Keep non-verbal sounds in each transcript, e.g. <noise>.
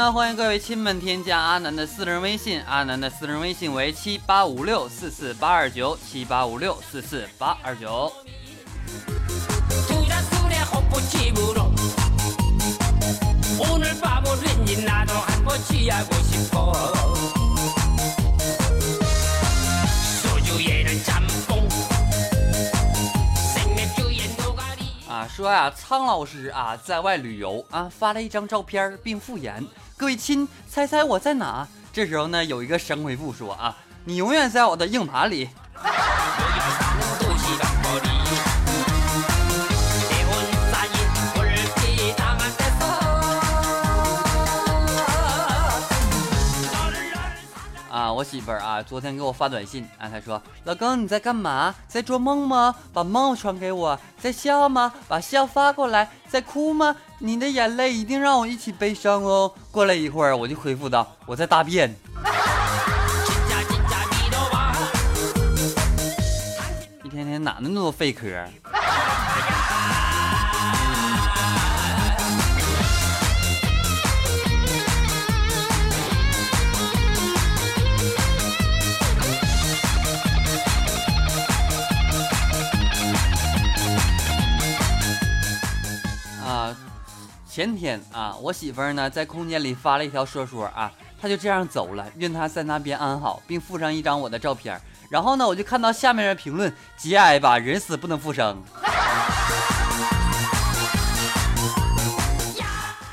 呢，欢迎各位亲们添加阿南的私人微信，阿南的私人微信为七八五六四四八二九七八五六四四八二九。啊，说呀，苍老师啊，在外旅游啊，发了一张照片，并附言：“各位亲，猜猜我在哪？”这时候呢，有一个神回复说：“啊，你永远在我的硬盘里。”啊，我媳妇儿啊，昨天给我发短信啊，她说：“老公你在干嘛？在做梦吗？把梦传给我。在笑吗？把笑发过来。在哭吗？你的眼泪一定让我一起悲伤哦。”过了一会儿，我就回复道：“我在大便。<laughs> ”一天天哪那么多废壳？前天啊，我媳妇儿呢在空间里发了一条说说啊，她就这样走了，愿她在那边安好，并附上一张我的照片。然后呢，我就看到下面的评论：节哀吧，人死不能复生。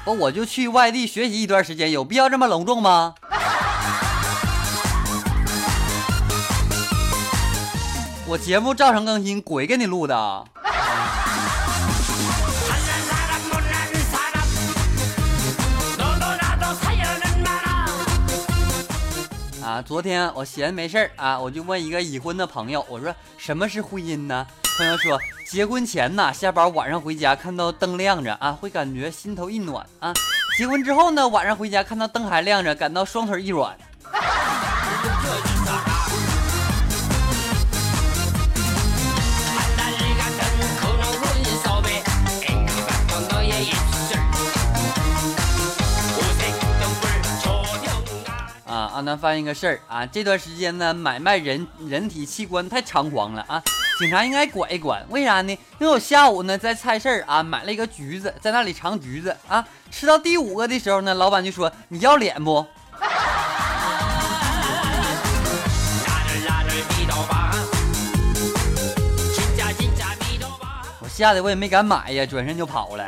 我我就去外地学习一段时间，有必要这么隆重吗？我节目照常更新，鬼给你录的。啊，昨天我闲没事儿啊，我就问一个已婚的朋友，我说什么是婚姻呢？朋友说，结婚前呢，下班晚上回家看到灯亮着啊，会感觉心头一暖啊；结婚之后呢，晚上回家看到灯还亮着，感到双腿一软。啊，那发现一个事儿啊，这段时间呢，买卖人人体器官太猖狂了啊，警察应该管一管。为啥呢？因为我下午呢在菜市啊买了一个橘子，在那里尝橘子啊，吃到第五个的时候呢，老板就说：“你要脸不？” <laughs> 我吓得我也没敢买呀，转身就跑了。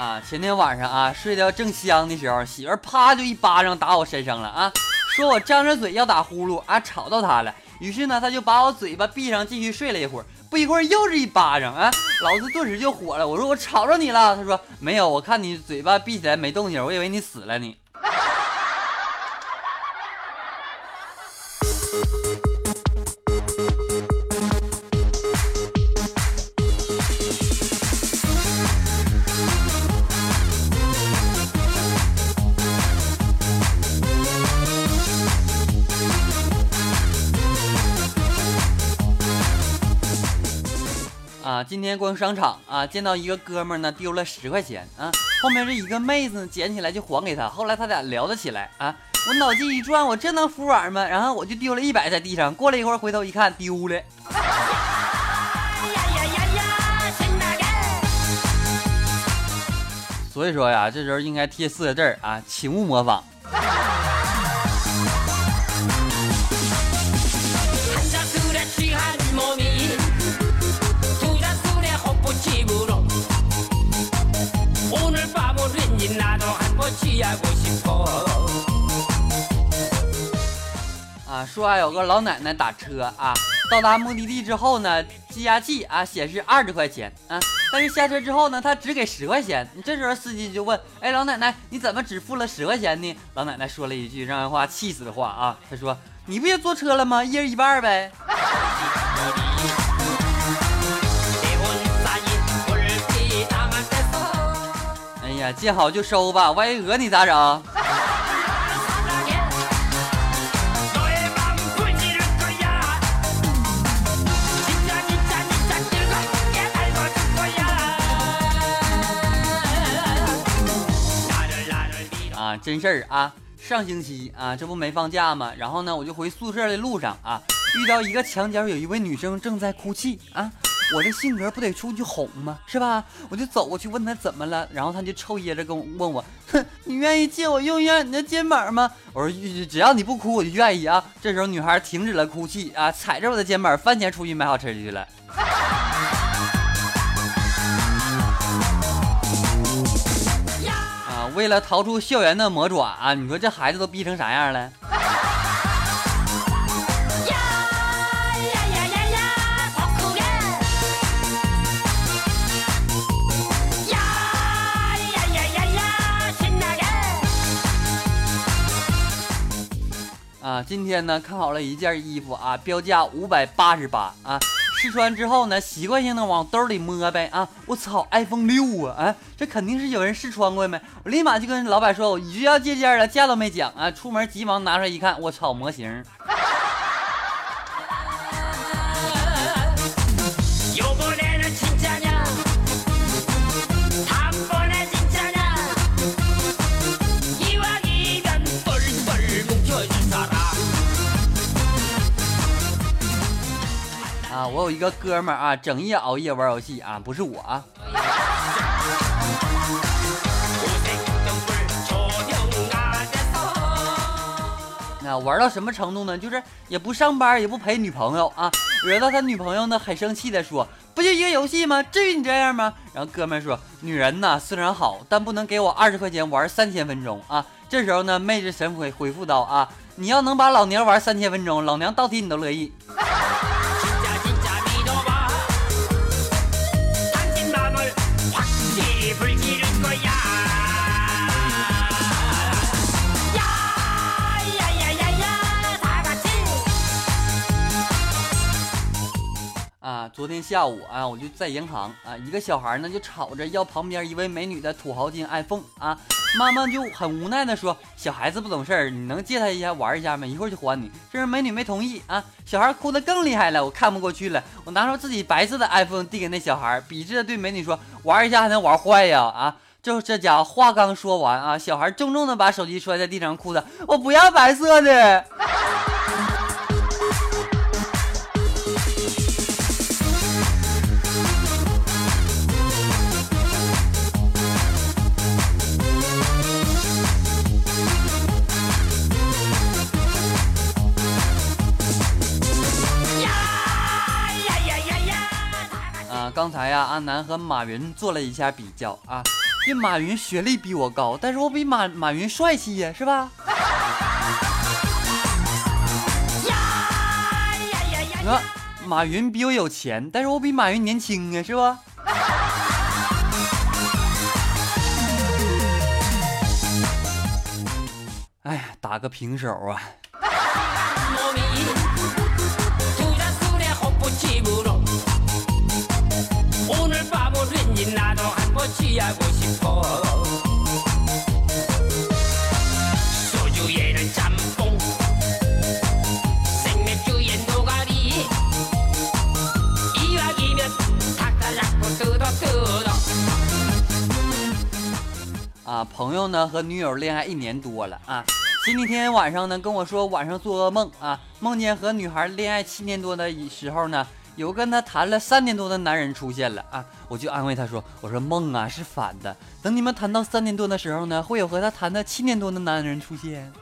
啊前天晚上啊，睡得正香的时候，媳妇啪就一巴掌打我身上了啊，说我张着嘴要打呼噜啊，吵到她了。于是呢，他就把我嘴巴闭上，继续睡了一会儿。不一会儿又是一巴掌啊，老子顿时就火了。我说我吵着你了，他说没有，我看你嘴巴闭起来没动静，我以为你死了你。今天逛商场啊，见到一个哥们呢丢了十块钱啊，后面这一个妹子捡起来就还给他，后来他俩聊了起来啊，我脑筋一转，我这能服软吗？然后我就丢了一百在地上，过了一会儿回头一看丢了。<laughs> 所以说呀，这时候应该贴四个字啊，请勿模仿。啊，说啊，有个老奶奶打车啊，到达目的地之后呢，计价器啊显示二十块钱啊，但是下车之后呢，他只给十块钱。这时候司机就问，哎，老奶奶，你怎么只付了十块钱呢？老奶奶说了一句让人话气死的话啊，她说，你不也坐车了吗？一人一半呗。<laughs> 见好就收吧，万一讹你咋整？啊，真事儿啊！上星期啊，这不没放假吗？然后呢，我就回宿舍的路上啊，遇到一个墙角，有一位女生正在哭泣啊。我这性格不得出去哄吗？是吧？我就走过去问他怎么了，然后他就抽噎着跟我问我，哼，<laughs> 你愿意借我用一下你的肩膀吗？我说只要你不哭，我就愿意啊。这时候女孩停止了哭泣啊，踩着我的肩膀翻钱出去买好吃的去了。<laughs> 啊为了逃出校园的魔爪啊！你说这孩子都逼成啥样了？今天呢看好了一件衣服啊，标价五百八十八啊。试穿之后呢，习惯性的往兜里摸呗啊！我操，iPhone 六啊！哎，这肯定是有人试穿过没？我立马就跟老板说，我就要这件了，价都没讲啊！出门急忙拿出来一看，我操，模型。一个哥们儿啊，整夜熬夜玩游戏啊，不是我啊。那玩到什么程度呢？就是也不上班，也不陪女朋友啊，惹到他女朋友呢，很生气的说：“不就一个游戏吗？至于你这样吗？”然后哥们儿说：“女人呢虽然好，但不能给我二十块钱玩三千分钟啊。”这时候呢，妹子神回回复道：“啊，你要能把老娘玩三千分钟，老娘倒提你都乐意。”昨天下午啊，我就在银行啊，一个小孩呢就吵着要旁边一位美女的土豪金 iPhone 啊，妈妈就很无奈的说：“小孩子不懂事儿，你能借他一下玩一下吗？一会儿就还你。”这时美女没同意啊，小孩哭得更厉害了，我看不过去了，我拿出自己白色的 iPhone 递给那小孩，鄙视的对美女说：“玩一下还能玩坏呀？”啊，就这家伙话刚说完啊，小孩重重的把手机摔在地上，哭的我不要白色的。刚才呀，阿南和马云做了一下比较啊，这马云学历比我高，但是我比马马云帅气呀，是吧？呀马云比我有钱，但是我比马云年轻啊，是吧？哎呀，打个平手啊！啊，朋友呢和女友恋爱一年多了啊，前几天晚上呢跟我说晚上做噩梦啊，梦见和女孩恋爱七年多的时候呢。有跟他谈了三年多的男人出现了啊，我就安慰他说：“我说梦啊是反的，等你们谈到三年多的时候呢，会有和他谈的七年多的男人出现。”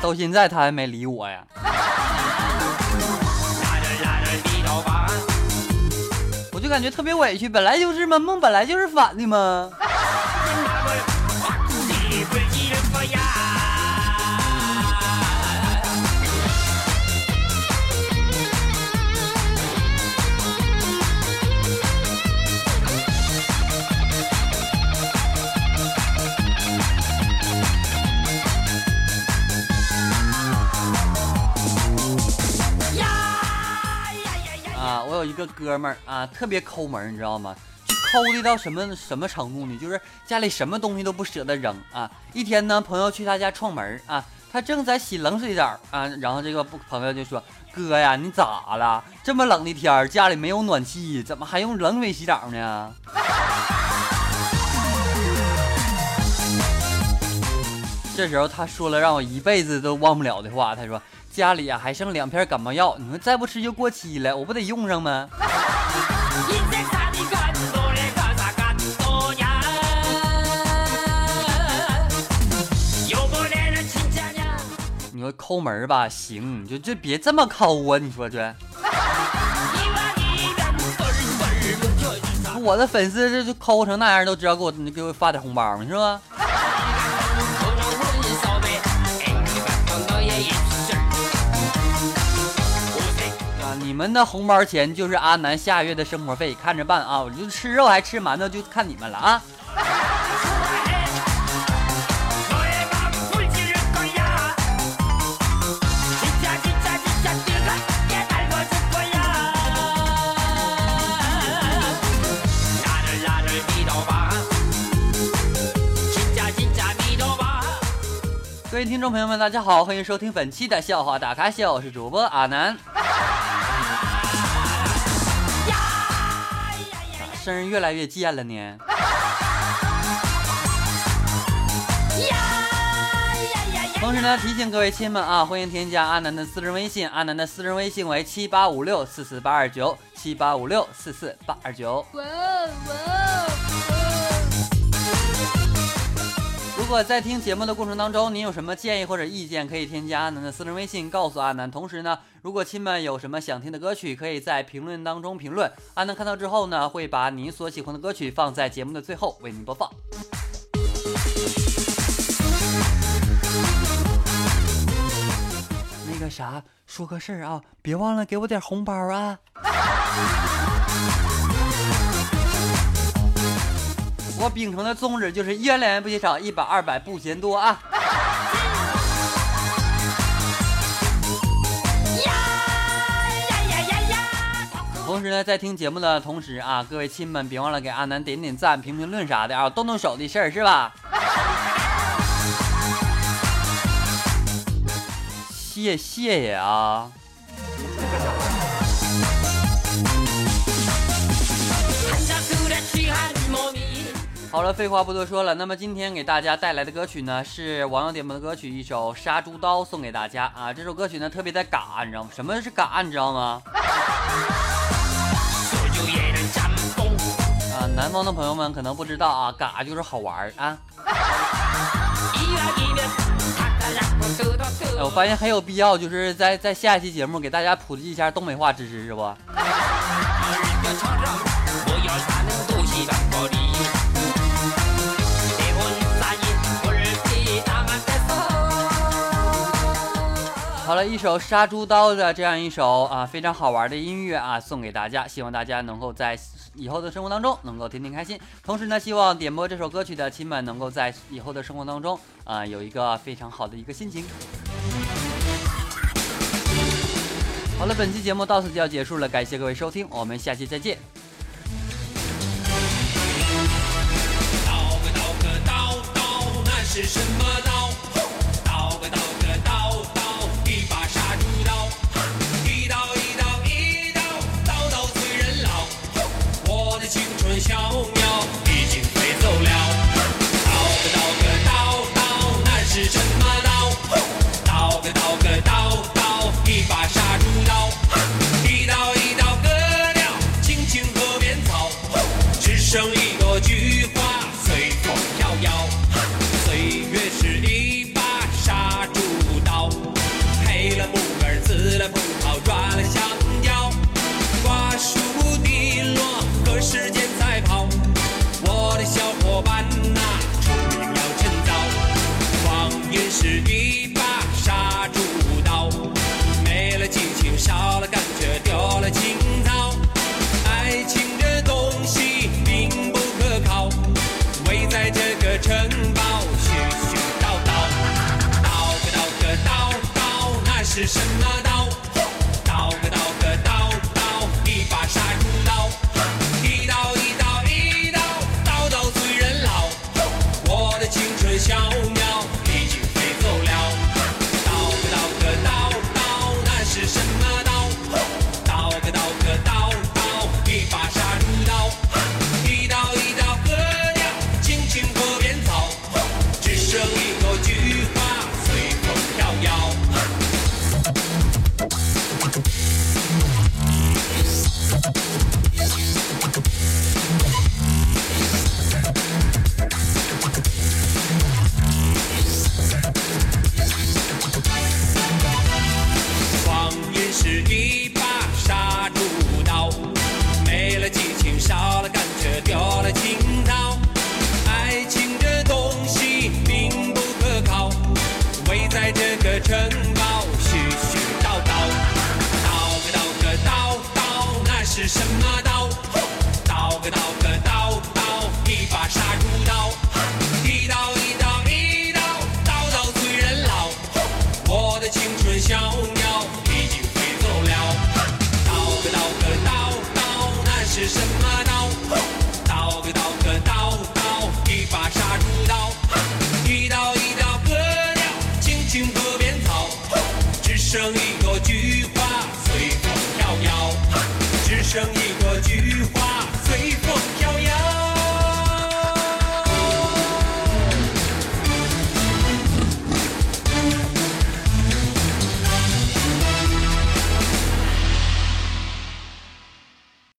到现在他还没理我呀。我就感觉特别委屈。本来就是嘛，梦本来就是反的嘛。哥们儿啊，特别抠门，你知道吗？就抠的到什么什么程度呢？就是家里什么东西都不舍得扔啊。一天呢，朋友去他家串门啊，他正在洗冷水澡啊，然后这个不朋友就说：“哥呀，你咋了？这么冷的天家里没有暖气，怎么还用冷水洗澡呢？”这时候他说了让我一辈子都忘不了的话，他说。家里啊还剩两片感冒药，你说再不吃就过期了，我不得用上吗？你说抠门吧，行，你就就别这么抠啊！你说这，我的粉丝这就抠成那样，都知道给我给我发点红包，是吧？你们的红包钱就是阿南下月的生活费，看着办啊！我就吃肉还吃馒头，就看你们了啊！各位听众朋友们，大家好，欢迎收听本期的笑话大咖秀，我是主播阿南。声儿越来越贱了呢。同时呢，提醒各位亲们啊，欢迎添加阿南的私人微信，阿南的私人微信为七八五六四四八二九七八五六四四八二九。如如果在听节目的过程当中，您有什么建议或者意见，可以添加阿南的私人微信告诉阿南。同时呢，如果亲们有什么想听的歌曲，可以在评论当中评论，阿南看到之后呢，会把您所喜欢的歌曲放在节目的最后为您播放。那个啥，说个事儿啊，别忘了给我点红包啊。我秉承的宗旨就是一元两元不嫌少，一百二百不嫌多啊！同时呢，在听节目的同时啊，各位亲们别忘了给阿南点点赞、评评论啥的啊，动动手的事儿是吧？谢谢谢啊！好了，废话不多说了。那么今天给大家带来的歌曲呢，是网友点播的歌曲，一首《杀猪刀》送给大家啊。这首歌曲呢特别的嘎，你知道吗？什么是嘎？你知道吗？<laughs> 啊，南方的朋友们可能不知道啊，嘎就是好玩啊。哎，我发现很有必要，就是在在下一期节目给大家普及一下东北话知识，是不？<laughs> 好了一首杀猪刀的这样一首啊非常好玩的音乐啊送给大家，希望大家能够在以后的生活当中能够天天开心。同时呢，希望点播这首歌曲的亲们能够在以后的生活当中啊有一个非常好的一个心情。好了，本期节目到此就要结束了，感谢各位收听，我们下期再见。刀个刀个刀刀，那是什么刀？刀